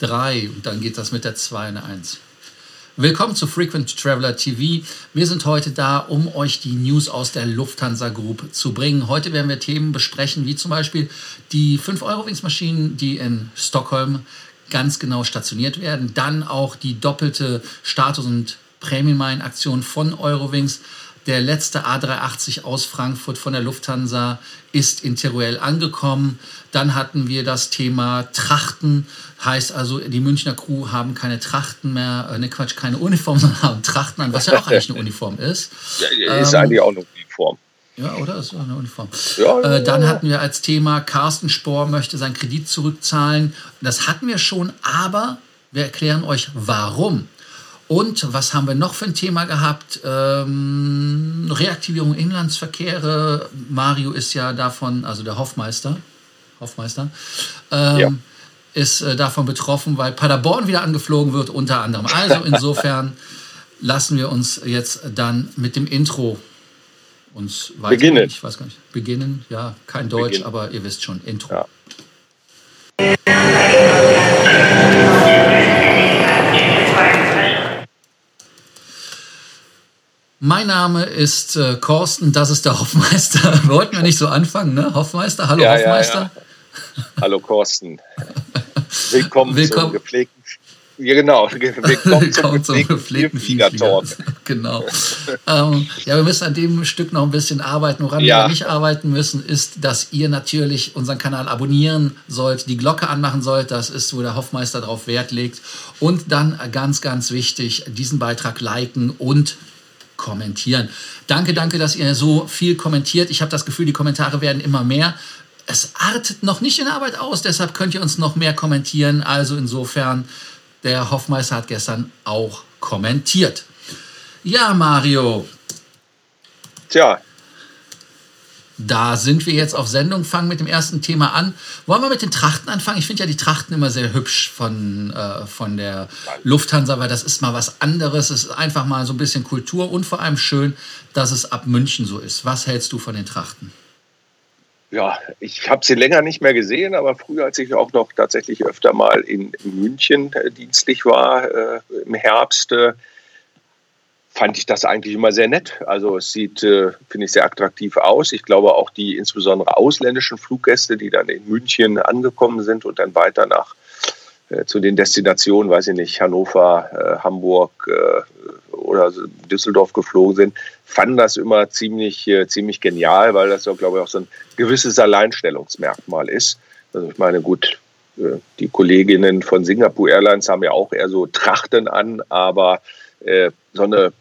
3 und dann geht das mit der 2 und der 1. Willkommen zu Frequent Traveler TV. Wir sind heute da, um euch die News aus der Lufthansa Group zu bringen. Heute werden wir Themen besprechen, wie zum Beispiel die 5-Euro-Wings-Maschinen, die in Stockholm ganz genau stationiert werden. Dann auch die doppelte Status- und Prämienmeilen-Aktion von Eurowings. Der letzte A380 aus Frankfurt von der Lufthansa ist in Teruel angekommen. Dann hatten wir das Thema Trachten. Heißt also, die Münchner Crew haben keine Trachten mehr, äh, ne Quatsch, keine Uniform, sondern haben Trachten an, was ja auch eigentlich eine Uniform ist. Ja, ist ähm, eigentlich auch eine Uniform. Ja, oder? Ist auch eine Uniform. Ja, ja, äh, dann hatten wir als Thema, Carsten Spohr möchte seinen Kredit zurückzahlen. Das hatten wir schon, aber wir erklären euch, warum. Und was haben wir noch für ein Thema gehabt? Ähm, Reaktivierung Inlandsverkehre. Mario ist ja davon, also der Hoffmeister, Hoffmeister, ähm, ja. ist äh, davon betroffen, weil Paderborn wieder angeflogen wird, unter anderem. Also insofern lassen wir uns jetzt dann mit dem Intro uns weiter. Beginnen. Ich weiß gar nicht. Beginnen, ja, kein Deutsch, Beginn. aber ihr wisst schon, Intro. Ja. Mein Name ist äh, Korsten, das ist der Hoffmeister. Wollten wir nicht so anfangen, ne? Hoffmeister, hallo ja, Hoffmeister. Ja, ja. Hallo Korsten. Willkommen, Willkommen. zum gepflegten ja, genau. Willkommen zum, zum gepflegten Flieger-Talk. genau. ähm, ja, wir müssen an dem Stück noch ein bisschen arbeiten. Woran ja. wir nicht arbeiten müssen, ist, dass ihr natürlich unseren Kanal abonnieren sollt, die Glocke anmachen sollt. Das ist, wo der Hoffmeister drauf Wert legt. Und dann ganz, ganz wichtig, diesen Beitrag liken und kommentieren. Danke, danke, dass ihr so viel kommentiert. Ich habe das Gefühl, die Kommentare werden immer mehr. Es artet noch nicht in Arbeit aus, deshalb könnt ihr uns noch mehr kommentieren. Also insofern, der Hoffmeister hat gestern auch kommentiert. Ja, Mario. Tja, da sind wir jetzt auf Sendung, fangen mit dem ersten Thema an. Wollen wir mit den Trachten anfangen? Ich finde ja die Trachten immer sehr hübsch von, äh, von der Lufthansa, weil das ist mal was anderes. Es ist einfach mal so ein bisschen Kultur und vor allem schön, dass es ab München so ist. Was hältst du von den Trachten? Ja, ich habe sie länger nicht mehr gesehen, aber früher, als ich auch noch tatsächlich öfter mal in München äh, dienstlich war, äh, im Herbst, fand ich das eigentlich immer sehr nett. Also es sieht, äh, finde ich, sehr attraktiv aus. Ich glaube auch die insbesondere ausländischen Fluggäste, die dann in München angekommen sind und dann weiter nach äh, zu den Destinationen, weiß ich nicht, Hannover, äh, Hamburg äh, oder Düsseldorf geflogen sind, fanden das immer ziemlich, äh, ziemlich genial, weil das ja, glaube ich, auch so ein gewisses Alleinstellungsmerkmal ist. Also ich meine, gut, die Kolleginnen von Singapore Airlines haben ja auch eher so Trachten an, aber so eine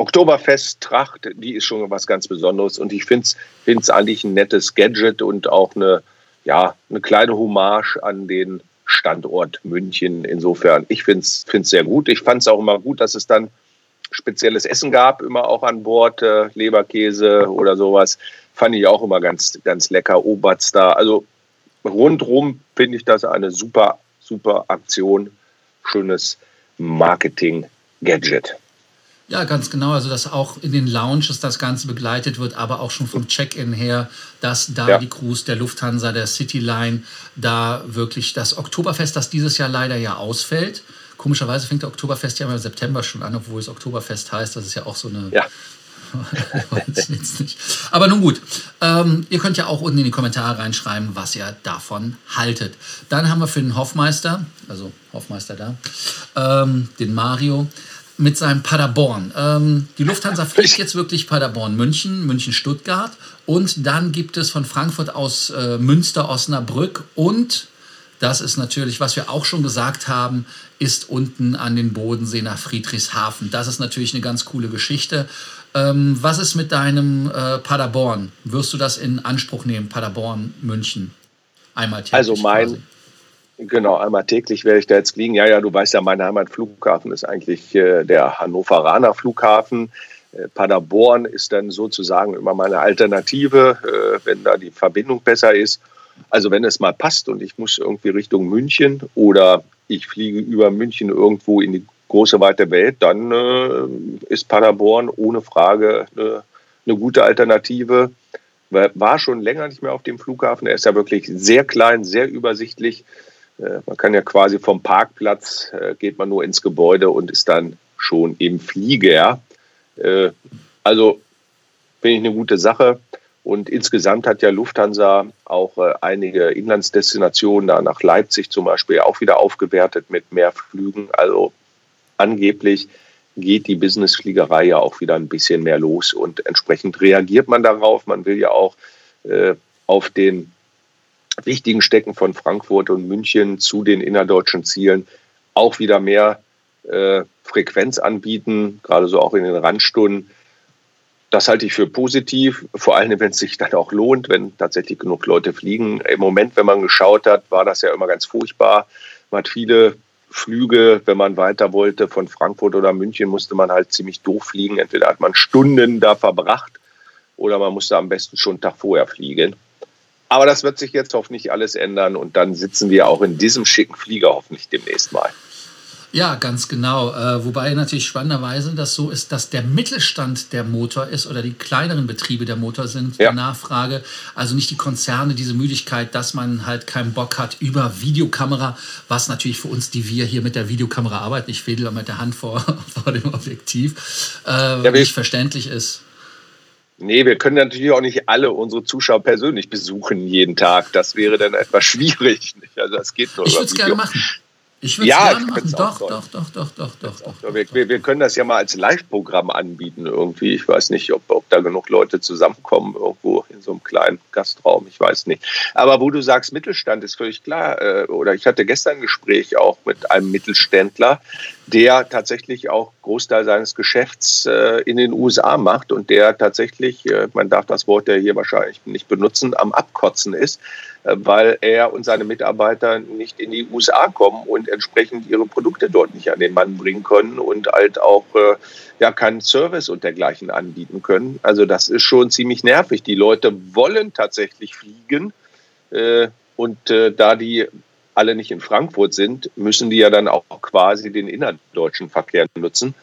Oktoberfest-Tracht, die ist schon was ganz Besonderes und ich finde es eigentlich ein nettes Gadget und auch eine, ja, eine kleine Hommage an den Standort München. Insofern, ich finde es sehr gut. Ich fand es auch immer gut, dass es dann spezielles Essen gab, immer auch an Bord, äh, Leberkäse oder sowas. Fand ich auch immer ganz, ganz lecker. Oberts da. Also rundrum finde ich das eine super, super Aktion. Schönes Marketing-Gadget. Ja, ganz genau. Also, dass auch in den Lounges das Ganze begleitet wird, aber auch schon vom Check-in her, dass da ja. die Crews der Lufthansa, der Cityline, da wirklich das Oktoberfest, das dieses Jahr leider ja ausfällt. Komischerweise fängt der Oktoberfest ja im September schon an, obwohl es Oktoberfest heißt. Das ist ja auch so eine. Ja. Aber nun gut, ähm, ihr könnt ja auch unten in die Kommentare reinschreiben, was ihr davon haltet. Dann haben wir für den Hoffmeister, also Hoffmeister da, ähm, den Mario, mit seinem Paderborn. Ähm, die Lufthansa fliegt jetzt wirklich Paderborn, München, München, Stuttgart. Und dann gibt es von Frankfurt aus äh, Münster, Osnabrück. Und das ist natürlich, was wir auch schon gesagt haben, ist unten an den Bodensee nach Friedrichshafen. Das ist natürlich eine ganz coole Geschichte. Ähm, was ist mit deinem äh, Paderborn? Wirst du das in Anspruch nehmen, Paderborn, München? Einmal Also mein, quasi. Genau, einmal täglich werde ich da jetzt fliegen. Ja, ja, du weißt ja, mein Heimatflughafen ist eigentlich äh, der Hannoveraner Flughafen. Äh, Paderborn ist dann sozusagen immer meine Alternative, äh, wenn da die Verbindung besser ist. Also wenn es mal passt und ich muss irgendwie Richtung München oder ich fliege über München irgendwo in die große weite Welt, dann äh, ist Paderborn ohne Frage eine, gute Alternative. War schon länger nicht mehr auf dem Flughafen. Er ist ja wirklich sehr klein, sehr übersichtlich man kann ja quasi vom Parkplatz, äh, geht man nur ins Gebäude und ist dann schon im Flieger. Äh, also finde ich eine gute Sache. Und insgesamt hat ja Lufthansa auch äh, einige Inlandsdestinationen, da nach Leipzig zum Beispiel, auch wieder aufgewertet mit mehr Flügen. Also angeblich geht die Businessfliegerei ja auch wieder ein bisschen mehr los und entsprechend reagiert man darauf. Man will ja auch äh, auf den wichtigen Stecken von Frankfurt und München zu den innerdeutschen Zielen auch wieder mehr äh, Frequenz anbieten, gerade so auch in den Randstunden. Das halte ich für positiv, vor allem wenn es sich dann auch lohnt, wenn tatsächlich genug Leute fliegen. Im Moment, wenn man geschaut hat, war das ja immer ganz furchtbar. Man hat viele Flüge, wenn man weiter wollte, von Frankfurt oder München, musste man halt ziemlich doof fliegen. Entweder hat man Stunden da verbracht oder man musste am besten schon einen Tag vorher fliegen. Aber das wird sich jetzt hoffentlich alles ändern und dann sitzen wir auch in diesem schicken Flieger hoffentlich demnächst mal. Ja, ganz genau. Äh, wobei natürlich spannenderweise das so ist, dass der Mittelstand der Motor ist oder die kleineren Betriebe der Motor sind, ja. Nachfrage. Also nicht die Konzerne, diese Müdigkeit, dass man halt keinen Bock hat über Videokamera, was natürlich für uns, die wir hier mit der Videokamera arbeiten, ich wedel mit der Hand vor, vor dem Objektiv, äh, ja, nicht verständlich ist. Nee, wir können natürlich auch nicht alle unsere Zuschauer persönlich besuchen jeden Tag. Das wäre dann etwas schwierig. Also das geht nur ich würde es gerne machen. Ich würde ja, es gerne machen. Doch, doch, doch, doch, doch, doch, doch, wir, wir, wir, können das ja mal als Live-Programm anbieten irgendwie. Ich weiß nicht, ob, ob da genug Leute zusammenkommen irgendwo in so einem kleinen Gastraum. Ich weiß nicht. Aber wo du sagst, Mittelstand ist völlig klar. Äh, oder ich hatte gestern ein Gespräch auch mit einem Mittelständler, der tatsächlich auch Großteil seines Geschäfts äh, in den USA macht und der tatsächlich, äh, man darf das Wort ja hier wahrscheinlich nicht benutzen, am Abkotzen ist weil er und seine Mitarbeiter nicht in die USA kommen und entsprechend ihre Produkte dort nicht an den Mann bringen können und halt auch ja keinen Service und dergleichen anbieten können. Also das ist schon ziemlich nervig. Die Leute wollen tatsächlich fliegen äh, und äh, da die alle nicht in Frankfurt sind, müssen die ja dann auch quasi den innerdeutschen Verkehr nutzen.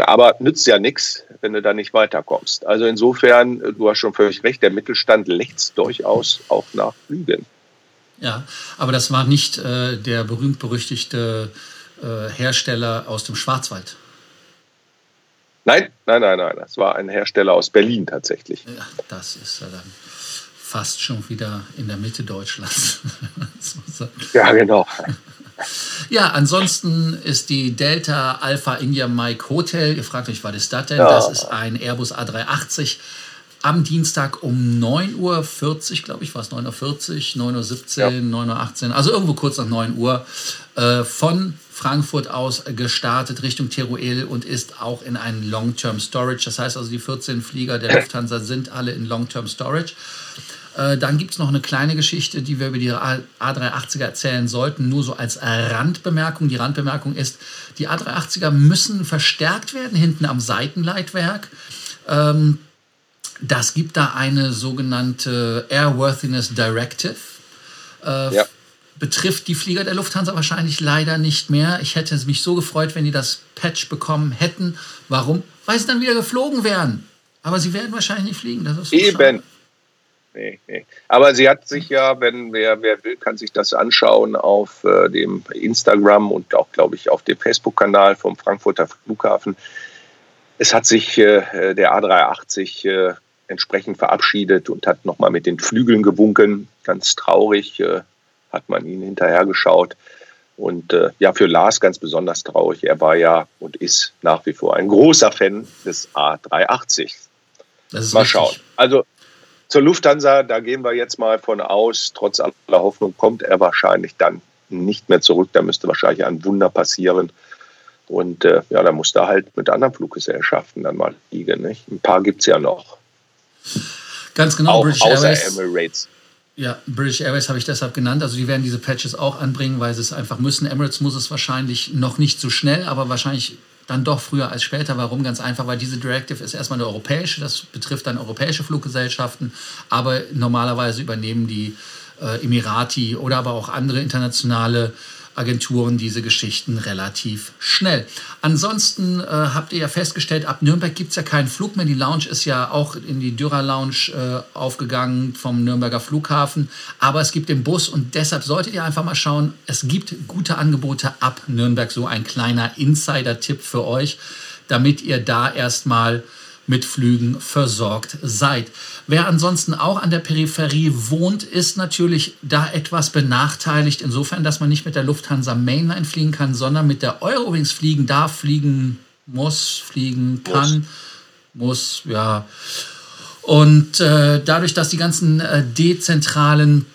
Aber nützt ja nichts, wenn du da nicht weiterkommst. Also insofern, du hast schon völlig recht, der Mittelstand lächzt durchaus auch nach Flügen. Ja, aber das war nicht äh, der berühmt-berüchtigte äh, Hersteller aus dem Schwarzwald. Nein, nein, nein, nein. Das war ein Hersteller aus Berlin tatsächlich. Ja, das ist ja dann fast schon wieder in der Mitte Deutschlands. ja, genau. Ja, ansonsten ist die Delta Alpha India Mike Hotel. Ihr fragt euch, was ist das denn? Ja. Das ist ein Airbus A380 am Dienstag um 9.40 Uhr, glaube ich, war es 9.40 Uhr, 9.17 Uhr, ja. 9.18 Uhr, also irgendwo kurz nach 9 Uhr, äh, von Frankfurt aus gestartet Richtung Teruel und ist auch in ein Long-Term Storage. Das heißt also, die 14 Flieger der Lufthansa sind alle in Long-Term Storage. Äh, dann gibt es noch eine kleine Geschichte, die wir über die A380er erzählen sollten, nur so als Randbemerkung. Die Randbemerkung ist, die A380er müssen verstärkt werden hinten am Seitenleitwerk. Ähm, das gibt da eine sogenannte Airworthiness Directive. Äh, ja. Betrifft die Flieger der Lufthansa wahrscheinlich leider nicht mehr. Ich hätte mich so gefreut, wenn die das Patch bekommen hätten. Warum? Weil sie dann wieder geflogen wären. Aber sie werden wahrscheinlich nicht fliegen. Das ist so Eben. Nee, nee. Aber sie hat sich ja, wenn wer, wer will, kann sich das anschauen auf äh, dem Instagram und auch, glaube ich, auf dem Facebook-Kanal vom Frankfurter Flughafen. Es hat sich äh, der A380 äh, entsprechend verabschiedet und hat nochmal mit den Flügeln gewunken. Ganz traurig äh, hat man ihn hinterhergeschaut. Und äh, ja, für Lars ganz besonders traurig. Er war ja und ist nach wie vor ein großer Fan des A380. Mal schauen. Also zur Lufthansa, da gehen wir jetzt mal von aus, trotz aller Hoffnung kommt er wahrscheinlich dann nicht mehr zurück. Da müsste wahrscheinlich ein Wunder passieren. Und äh, ja, da muss da halt mit anderen Fluggesellschaften dann mal liegen. Nicht? Ein paar gibt es ja noch. Ganz genau, auch British außer Airways. Emirates. Ja, British Airways habe ich deshalb genannt. Also die werden diese Patches auch anbringen, weil sie es einfach müssen. Emirates muss es wahrscheinlich noch nicht so schnell, aber wahrscheinlich dann doch früher als später. Warum? Ganz einfach, weil diese Directive ist erstmal eine europäische, das betrifft dann europäische Fluggesellschaften, aber normalerweise übernehmen die äh, Emirati oder aber auch andere internationale Agenturen diese Geschichten relativ schnell. Ansonsten äh, habt ihr ja festgestellt, ab Nürnberg gibt es ja keinen Flug mehr. Die Lounge ist ja auch in die Dürer Lounge äh, aufgegangen vom Nürnberger Flughafen. Aber es gibt den Bus und deshalb solltet ihr einfach mal schauen. Es gibt gute Angebote ab Nürnberg. So ein kleiner Insider-Tipp für euch, damit ihr da erstmal mit Flügen versorgt seid. Wer ansonsten auch an der Peripherie wohnt, ist natürlich da etwas benachteiligt, insofern, dass man nicht mit der Lufthansa Mainline fliegen kann, sondern mit der Eurowings fliegen darf, fliegen muss, fliegen kann, muss, muss ja. Und äh, dadurch, dass die ganzen äh, dezentralen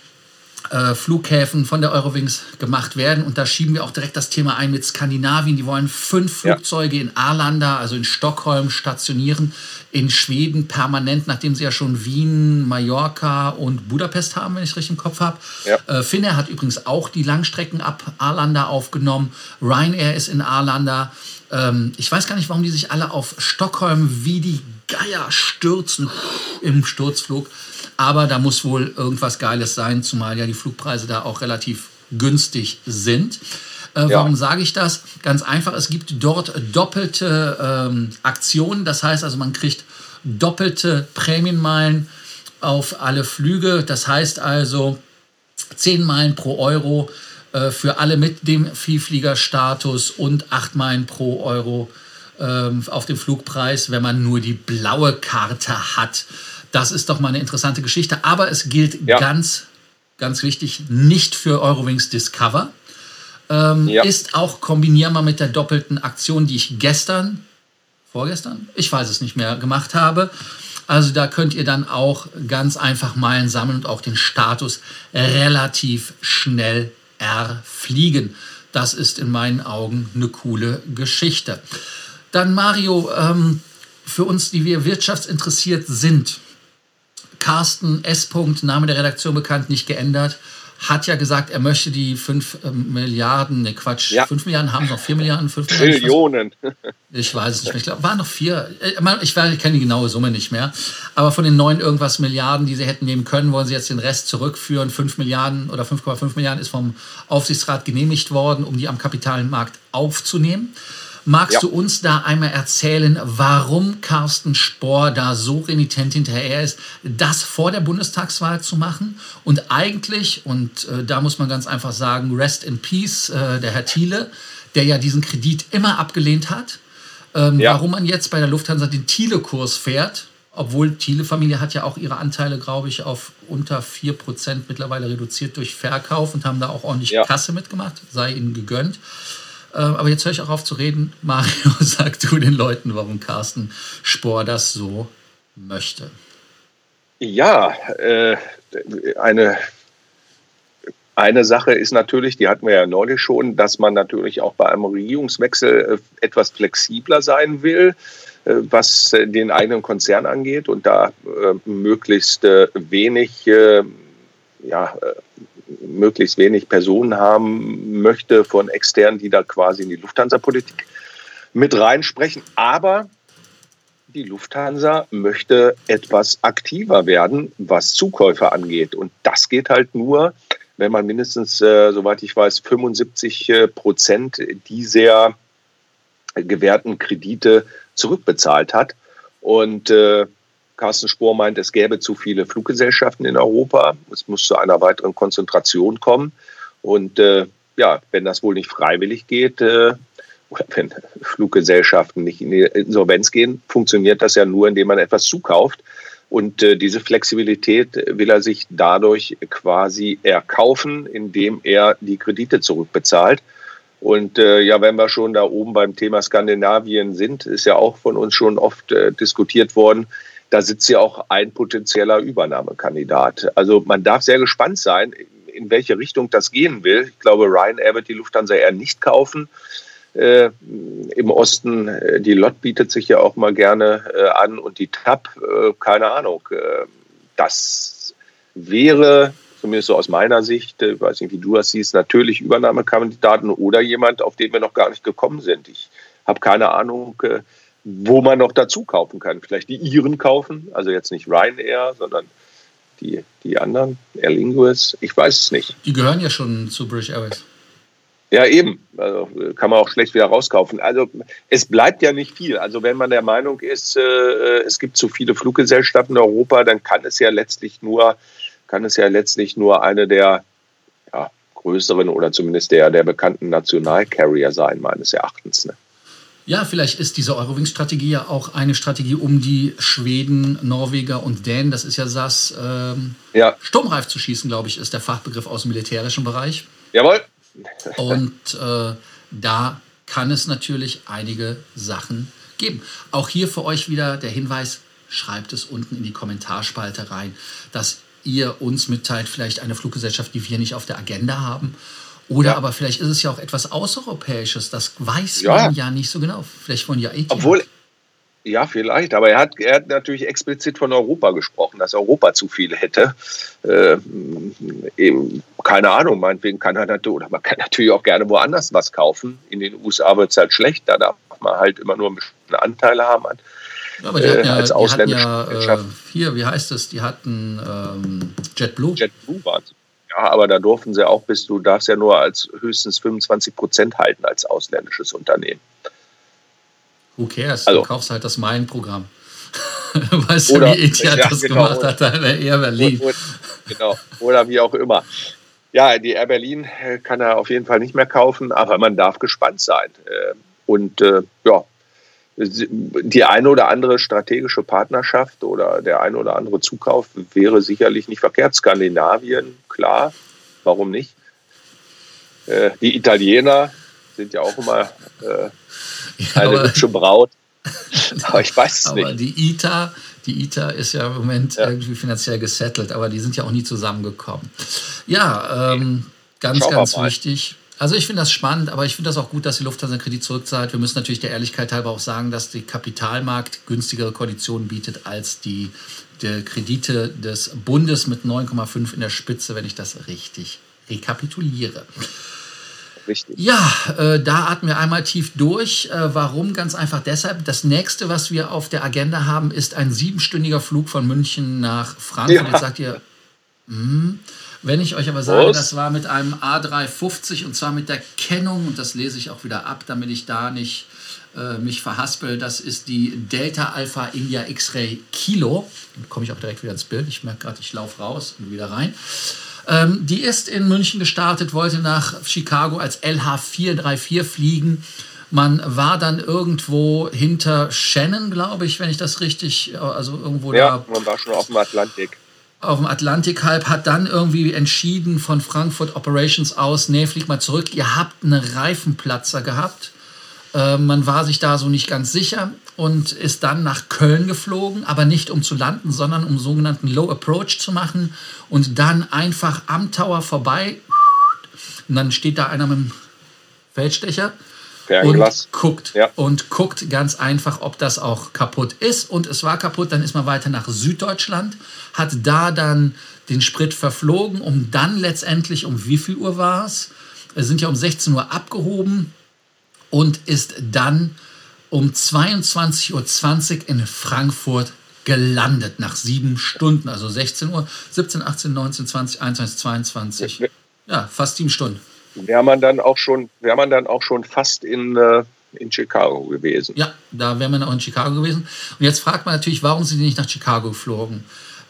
äh, Flughäfen von der Eurowings gemacht werden. Und da schieben wir auch direkt das Thema ein mit Skandinavien. Die wollen fünf Flugzeuge ja. in Arlanda, also in Stockholm, stationieren, in Schweden permanent, nachdem sie ja schon Wien, Mallorca und Budapest haben, wenn ich es richtig im Kopf habe. Ja. Äh, Finnair hat übrigens auch die Langstrecken ab Arlanda aufgenommen. Ryanair ist in Arlanda. Ähm, ich weiß gar nicht, warum die sich alle auf Stockholm wie die Geier stürzen im Sturzflug. Aber da muss wohl irgendwas Geiles sein, zumal ja die Flugpreise da auch relativ günstig sind. Äh, ja. Warum sage ich das? Ganz einfach, es gibt dort doppelte ähm, Aktionen. Das heißt also, man kriegt doppelte Prämienmeilen auf alle Flüge. Das heißt also 10 Meilen pro Euro äh, für alle mit dem Vielfliegerstatus und 8 Meilen pro Euro ähm, auf dem Flugpreis, wenn man nur die blaue Karte hat. Das ist doch mal eine interessante Geschichte. Aber es gilt ja. ganz, ganz wichtig, nicht für Eurowings Discover. Ähm, ja. Ist auch kombinierbar mit der doppelten Aktion, die ich gestern, vorgestern, ich weiß es nicht mehr, gemacht habe. Also da könnt ihr dann auch ganz einfach Meilen sammeln und auch den Status relativ schnell erfliegen. Das ist in meinen Augen eine coole Geschichte. Dann Mario, ähm, für uns, die wir wirtschaftsinteressiert sind, Carsten S. Name der Redaktion bekannt, nicht geändert, hat ja gesagt, er möchte die 5 ähm, Milliarden, ne Quatsch, ja. 5 Milliarden haben noch 4 Milliarden, 5 Trillionen. Ich weiß es nicht mehr. Ich glaube, waren noch 4. Äh, ich, ich kenne die genaue Summe nicht mehr. Aber von den 9 irgendwas Milliarden, die sie hätten nehmen können, wollen sie jetzt den Rest zurückführen. 5 Milliarden oder 5,5 Milliarden ist vom Aufsichtsrat genehmigt worden, um die am Kapitalmarkt aufzunehmen. Magst ja. du uns da einmal erzählen, warum Carsten Spohr da so renitent hinterher ist, das vor der Bundestagswahl zu machen? Und eigentlich, und äh, da muss man ganz einfach sagen, Rest in Peace, äh, der Herr Thiele, der ja diesen Kredit immer abgelehnt hat, ähm, ja. warum man jetzt bei der Lufthansa den Thiele-Kurs fährt, obwohl Thiele-Familie hat ja auch ihre Anteile, glaube ich, auf unter 4% mittlerweile reduziert durch Verkauf und haben da auch ordentlich ja. Kasse mitgemacht, sei ihnen gegönnt. Ähm, aber jetzt höre ich auch auf zu reden. Mario, sag du den Leuten, warum Carsten Spohr das so möchte. Ja, äh, eine, eine Sache ist natürlich, die hatten wir ja neulich schon, dass man natürlich auch bei einem Regierungswechsel äh, etwas flexibler sein will, äh, was den eigenen Konzern angeht und da äh, möglichst äh, wenig ja, möglichst wenig Personen haben möchte von externen, die da quasi in die Lufthansa-Politik mit reinsprechen. Aber die Lufthansa möchte etwas aktiver werden, was Zukäufer angeht. Und das geht halt nur, wenn man mindestens, äh, soweit ich weiß, 75 äh, Prozent dieser gewährten Kredite zurückbezahlt hat. Und äh, Carsten Spohr meint, es gäbe zu viele Fluggesellschaften in Europa. Es muss zu einer weiteren Konzentration kommen. Und äh, ja, wenn das wohl nicht freiwillig geht, äh, oder wenn Fluggesellschaften nicht in die Insolvenz gehen, funktioniert das ja nur, indem man etwas zukauft. Und äh, diese Flexibilität will er sich dadurch quasi erkaufen, indem er die Kredite zurückbezahlt. Und äh, ja, wenn wir schon da oben beim Thema Skandinavien sind, ist ja auch von uns schon oft äh, diskutiert worden, da sitzt ja auch ein potenzieller Übernahmekandidat. Also man darf sehr gespannt sein, in welche Richtung das gehen will. Ich glaube, Ryanair wird die Lufthansa eher nicht kaufen. Äh, Im Osten, äh, die LOT bietet sich ja auch mal gerne äh, an und die TAP, äh, keine Ahnung. Äh, das wäre, zumindest so aus meiner Sicht, äh, weiß nicht, wie du das siehst, natürlich Übernahmekandidaten oder jemand, auf den wir noch gar nicht gekommen sind. Ich habe keine Ahnung, wo man noch dazu kaufen kann. Vielleicht die Iren kaufen, also jetzt nicht Ryanair, sondern die, die anderen, Air Lingus, ich weiß es nicht. Die gehören ja schon zu British Airways. Ja, eben. Also, kann man auch schlecht wieder rauskaufen. Also es bleibt ja nicht viel. Also wenn man der Meinung ist, äh, es gibt zu viele Fluggesellschaften in Europa, dann kann es ja letztlich nur, kann es ja letztlich nur eine der ja, größeren oder zumindest der, der bekannten Nationalcarrier sein, meines Erachtens. Ne? Ja, vielleicht ist diese Eurowings-Strategie ja auch eine Strategie, um die Schweden, Norweger und Dänen, das ist ja SAS, ähm, ja. sturmreif zu schießen, glaube ich, ist der Fachbegriff aus dem militärischen Bereich. Jawohl. Und äh, da kann es natürlich einige Sachen geben. Auch hier für euch wieder der Hinweis, schreibt es unten in die Kommentarspalte rein, dass ihr uns mitteilt, vielleicht eine Fluggesellschaft, die wir nicht auf der Agenda haben oder ja. aber vielleicht ist es ja auch etwas Außereuropäisches, das weiß ja. man ja nicht so genau. Vielleicht von ja Obwohl, ja, vielleicht, aber er hat, er hat natürlich explizit von Europa gesprochen, dass Europa zu viel hätte. Äh, eben, keine Ahnung, meinetwegen kann er natürlich, oder man kann natürlich auch gerne woanders was kaufen. In den USA wird es halt schlecht, da darf man halt immer nur bestimmte Anteile haben. An, aber die hatten ja, als ausländische ja, äh, hier, wie heißt es, die hatten ähm, JetBlue. JetBlue war es. Ja, aber da durften sie auch bis, du darfst ja nur als höchstens 25 Prozent halten als ausländisches Unternehmen. Who cares? Also, du kaufst halt das Main-Programm. weißt du, wie Etihad ja, das genau, gemacht hat, da Air Berlin. Oder, genau, oder wie auch immer. Ja, die Air Berlin äh, kann er auf jeden Fall nicht mehr kaufen, aber man darf gespannt sein. Äh, und äh, ja, die eine oder andere strategische Partnerschaft oder der eine oder andere Zukauf wäre sicherlich nicht verkehrt. Skandinavien, klar, warum nicht? Äh, die Italiener sind ja auch immer äh, eine ja, hübsche Braut. aber ich weiß es nicht. Aber die ITA, die ITA ist ja im Moment ja. irgendwie finanziell gesettelt, aber die sind ja auch nie zusammengekommen. Ja, ähm, ganz, ganz wichtig. Also ich finde das spannend, aber ich finde das auch gut, dass die Lufthansa Kredit zurückzahlt. Wir müssen natürlich der Ehrlichkeit halber auch sagen, dass der Kapitalmarkt günstigere Konditionen bietet als die, die Kredite des Bundes mit 9,5 in der Spitze, wenn ich das richtig rekapituliere. Richtig. Ja, äh, da atmen wir einmal tief durch. Äh, warum? Ganz einfach deshalb. Das nächste, was wir auf der Agenda haben, ist ein siebenstündiger Flug von München nach Frankfurt. Ja. Jetzt sagt ihr, hm, wenn ich euch aber sage, Was? das war mit einem A350 und zwar mit der Kennung, und das lese ich auch wieder ab, damit ich da nicht äh, mich verhaspel, das ist die Delta Alpha India X-Ray Kilo. Dann komme ich auch direkt wieder ins Bild. Ich merke gerade, ich laufe raus und wieder rein. Ähm, die ist in München gestartet, wollte nach Chicago als LH434 fliegen. Man war dann irgendwo hinter Shannon, glaube ich, wenn ich das richtig, also irgendwo ja, da. man war schon auf dem Atlantik auf dem Atlantikhalb hat dann irgendwie entschieden von Frankfurt Operations aus, nee, flieg mal zurück, ihr habt einen Reifenplatzer gehabt. Äh, man war sich da so nicht ganz sicher und ist dann nach Köln geflogen, aber nicht um zu landen, sondern um sogenannten Low Approach zu machen und dann einfach am Tower vorbei. Und dann steht da einer mit dem Feldstecher und guckt ja. und guckt ganz einfach, ob das auch kaputt ist. Und es war kaputt. Dann ist man weiter nach Süddeutschland, hat da dann den Sprit verflogen, um dann letztendlich um wie viel Uhr war es? Wir sind ja um 16 Uhr abgehoben und ist dann um 22.20 Uhr in Frankfurt gelandet nach sieben Stunden, also 16 Uhr, 17, 18, 19, 20, 21, 22. Ja, fast sieben Stunden wäre man dann auch schon, wäre man dann auch schon fast in, äh, in Chicago gewesen. Ja, da wäre man auch in Chicago gewesen. Und jetzt fragt man natürlich, warum sind die nicht nach Chicago geflogen?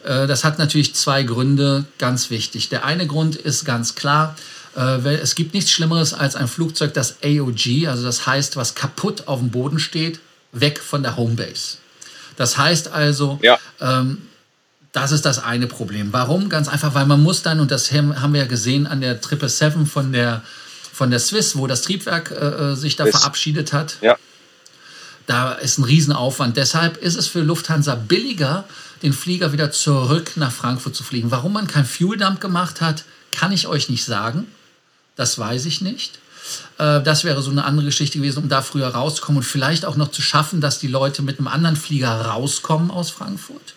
Äh, das hat natürlich zwei Gründe, ganz wichtig. Der eine Grund ist ganz klar, äh, es gibt nichts Schlimmeres als ein Flugzeug, das AOG, also das heißt, was kaputt auf dem Boden steht, weg von der Homebase. Das heißt also, ja. ähm, das ist das eine Problem. Warum? Ganz einfach, weil man muss dann, und das haben wir ja gesehen an der 777 von der, von der Swiss, wo das Triebwerk äh, äh, sich da Swiss. verabschiedet hat. Ja. Da ist ein Riesenaufwand. Deshalb ist es für Lufthansa billiger, den Flieger wieder zurück nach Frankfurt zu fliegen. Warum man kein Fuel Dump gemacht hat, kann ich euch nicht sagen. Das weiß ich nicht. Äh, das wäre so eine andere Geschichte gewesen, um da früher rauszukommen und vielleicht auch noch zu schaffen, dass die Leute mit einem anderen Flieger rauskommen aus Frankfurt.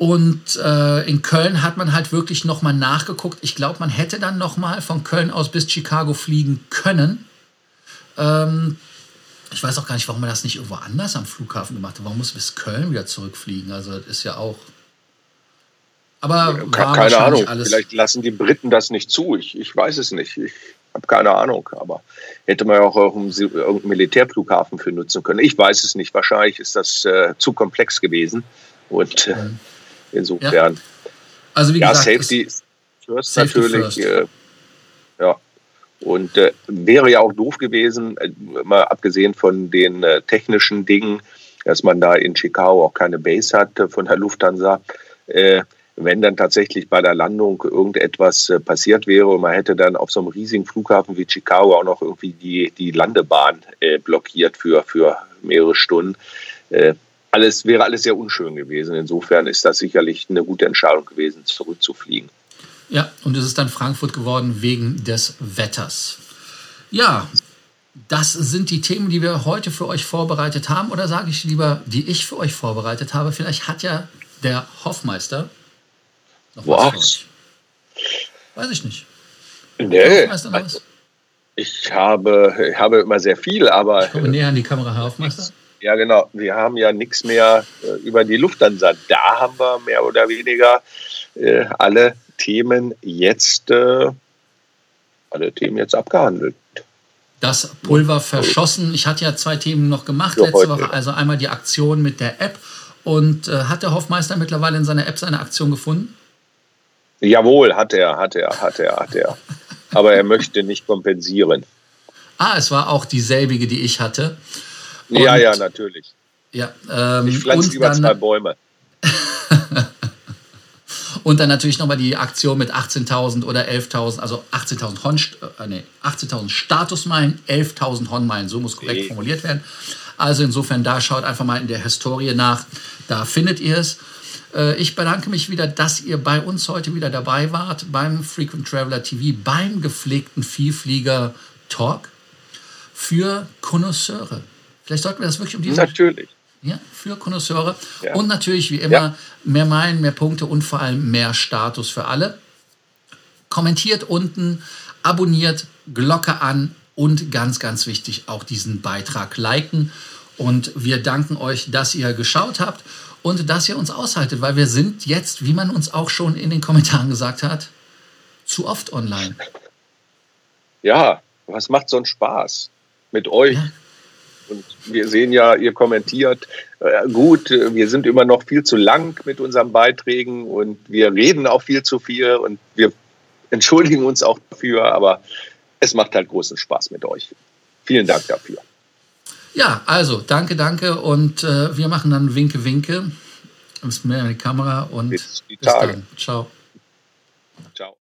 Und äh, in Köln hat man halt wirklich nochmal nachgeguckt. Ich glaube, man hätte dann nochmal von Köln aus bis Chicago fliegen können. Ähm, ich weiß auch gar nicht, warum man das nicht irgendwo anders am Flughafen gemacht hat. Warum muss bis Köln wieder zurückfliegen? Also das ist ja auch. Aber ja, keine Ahnung. Alles Vielleicht lassen die Briten das nicht zu. Ich, ich weiß es nicht. Ich habe keine Ahnung, aber hätte man ja auch irgendeinen Militärflughafen für nutzen können. Ich weiß es nicht. Wahrscheinlich ist das äh, zu komplex gewesen. Und äh, mhm. Insofern. Ja. Also wie ja, gesagt, Safety first Safety natürlich. First. Äh, ja. Und äh, wäre ja auch doof gewesen, äh, mal abgesehen von den äh, technischen Dingen, dass man da in Chicago auch keine Base hat von der Lufthansa. Äh, wenn dann tatsächlich bei der Landung irgendetwas äh, passiert wäre und man hätte dann auf so einem riesigen Flughafen wie Chicago auch noch irgendwie die, die Landebahn äh, blockiert für, für mehrere Stunden. Alles wäre alles sehr unschön gewesen. Insofern ist das sicherlich eine gute Entscheidung gewesen, zurückzufliegen. Ja, und es ist dann Frankfurt geworden wegen des Wetters. Ja, das sind die Themen, die wir heute für euch vorbereitet haben. Oder sage ich lieber, die ich für euch vorbereitet habe. Vielleicht hat ja der Hoffmeister noch was, was? Weiß ich nicht. Nee. Ich habe, ich habe immer sehr viel, aber. Ich komme näher an die Kamera, Herr Hoffmeister. Ja, genau. Wir haben ja nichts mehr äh, über die Lufthansa. Da haben wir mehr oder weniger äh, alle Themen jetzt, äh, alle Themen jetzt abgehandelt. Das Pulver verschossen. Ich hatte ja zwei Themen noch gemacht ja, letzte Woche. Also einmal die Aktion mit der App. Und äh, hat der Hoffmeister mittlerweile in seiner App seine Aktion gefunden? Jawohl, hat er, hat er, hat er, hat er. Aber er möchte nicht kompensieren. Ah, es war auch dieselbige, die ich hatte. Und, ja, ja, natürlich. Ja, ähm, ich pflanze lieber zwei Bäume. und dann natürlich nochmal die Aktion mit 18.000 oder 11.000, also 18.000 Hon, äh, nee, 18.000 Statusmeilen, 11.000 Honmeilen, so muss korrekt nee. formuliert werden. Also insofern, da schaut einfach mal in der Historie nach, da findet ihr es. Äh, ich bedanke mich wieder, dass ihr bei uns heute wieder dabei wart beim Frequent Traveler TV, beim gepflegten Vielflieger Talk für Konnoisseure. Vielleicht sollten wir das wirklich um diese. Natürlich. Ja, für Konnoisseure. Ja. Und natürlich, wie immer, ja. mehr Meilen, mehr Punkte und vor allem mehr Status für alle. Kommentiert unten, abonniert, Glocke an und ganz, ganz wichtig, auch diesen Beitrag liken. Und wir danken euch, dass ihr geschaut habt und dass ihr uns aushaltet, weil wir sind jetzt, wie man uns auch schon in den Kommentaren gesagt hat, zu oft online. Ja, was macht so einen Spaß mit euch? Ja. Und wir sehen ja, ihr kommentiert äh, gut, wir sind immer noch viel zu lang mit unseren Beiträgen und wir reden auch viel zu viel und wir entschuldigen uns auch dafür, aber es macht halt großen Spaß mit euch. Vielen Dank dafür. Ja, also danke, danke und äh, wir machen dann Winke, Winke. Ein bisschen mehr in die Kamera und bis, bis dann. Ciao. Ciao.